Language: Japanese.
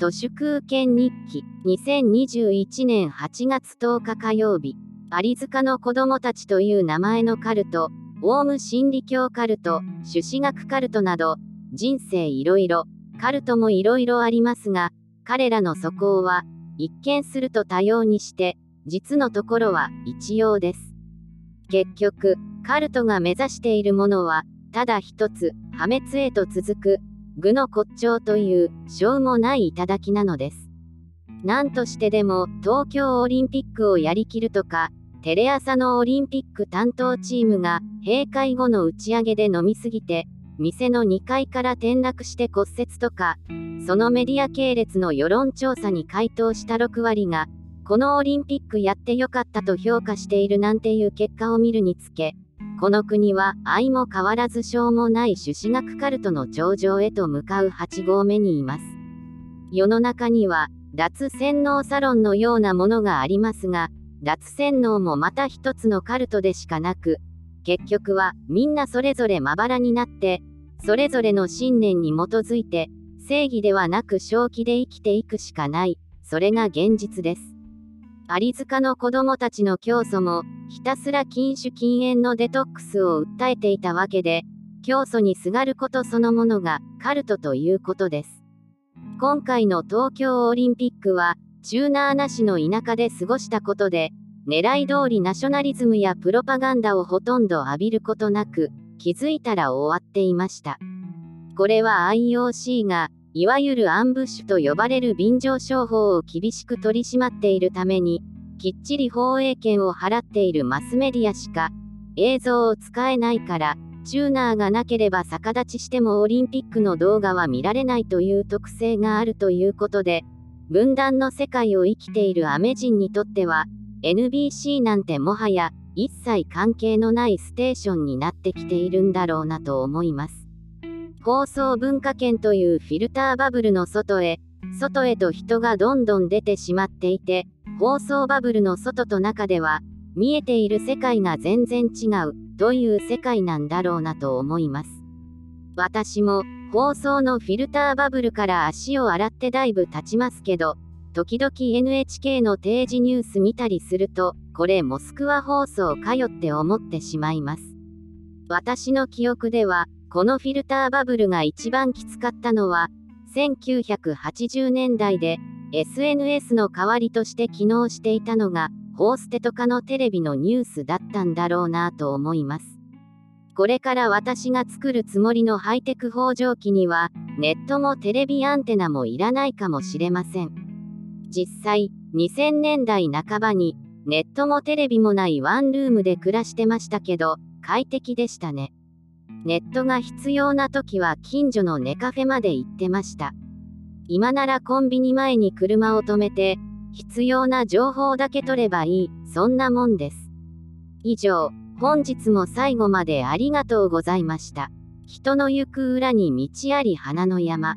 都市空権日記2021年8月10日火曜日。有塚の子供たちという名前のカルトオウム真理教カルト朱子学カルトなど人生いろいろカルトもいろいろありますが彼らの素行は一見すると多様にして実のところは一様です。結局カルトが目指しているものはただ一つ破滅へと続く具の骨頂というしょうもない頂なのです。何としてでも東京オリンピックをやりきるとか、テレ朝のオリンピック担当チームが閉会後の打ち上げで飲みすぎて、店の2階から転落して骨折とか、そのメディア系列の世論調査に回答した6割が、このオリンピックやってよかったと評価しているなんていう結果を見るにつけ、この国は相も変わらずしょうもない朱子学カルトの頂上へと向かう8合目にいます。世の中には脱洗脳サロンのようなものがありますが、脱洗脳もまた一つのカルトでしかなく、結局はみんなそれぞれまばらになって、それぞれの信念に基づいて、正義ではなく正気で生きていくしかない、それが現実です。有塚の子供たちの教祖も、ひたすら禁酒禁煙のデトックスを訴えていたわけで、教祖にすがることそのものがカルトということです。今回の東京オリンピックは、チューナーなしの田舎で過ごしたことで、狙い通りナショナリズムやプロパガンダをほとんど浴びることなく、気づいたら終わっていました。これは IOC が、いわゆるアンブッシュと呼ばれる便乗商法を厳しく取り締まっているために、きっちり放映権を払っているマスメディアしか映像を使えないからチューナーがなければ逆立ちしてもオリンピックの動画は見られないという特性があるということで分断の世界を生きているアメ人にとっては NBC なんてもはや一切関係のないステーションになってきているんだろうなと思います。放送文化圏というフィルターバブルの外へ、外へと人がどんどん出てしまっていて、放送バブルの外と中では、見えている世界が全然違う、という世界なんだろうなと思います。私も、放送のフィルターバブルから足を洗ってだいぶ経ちますけど、時々 NHK の定時ニュース見たりすると、これモスクワ放送かよって思ってしまいます。私の記憶では、このフィルターバブルが一番きつかったのは、1980年代で、SNS の代わりとして機能していたのが、ホーステとかのテレビのニュースだったんだろうなと思います。これから私が作るつもりのハイテク放上機には、ネットもテレビアンテナもいらないかもしれません。実際、2000年代半ばに、ネットもテレビもないワンルームで暮らしてましたけど、快適でしたね。ネットが必要な時は近所のネカフェまで行ってました。今ならコンビニ前に車を止めて、必要な情報だけ取ればいい、そんなもんです。以上、本日も最後までありがとうございました。人の行く裏に道あり花の山。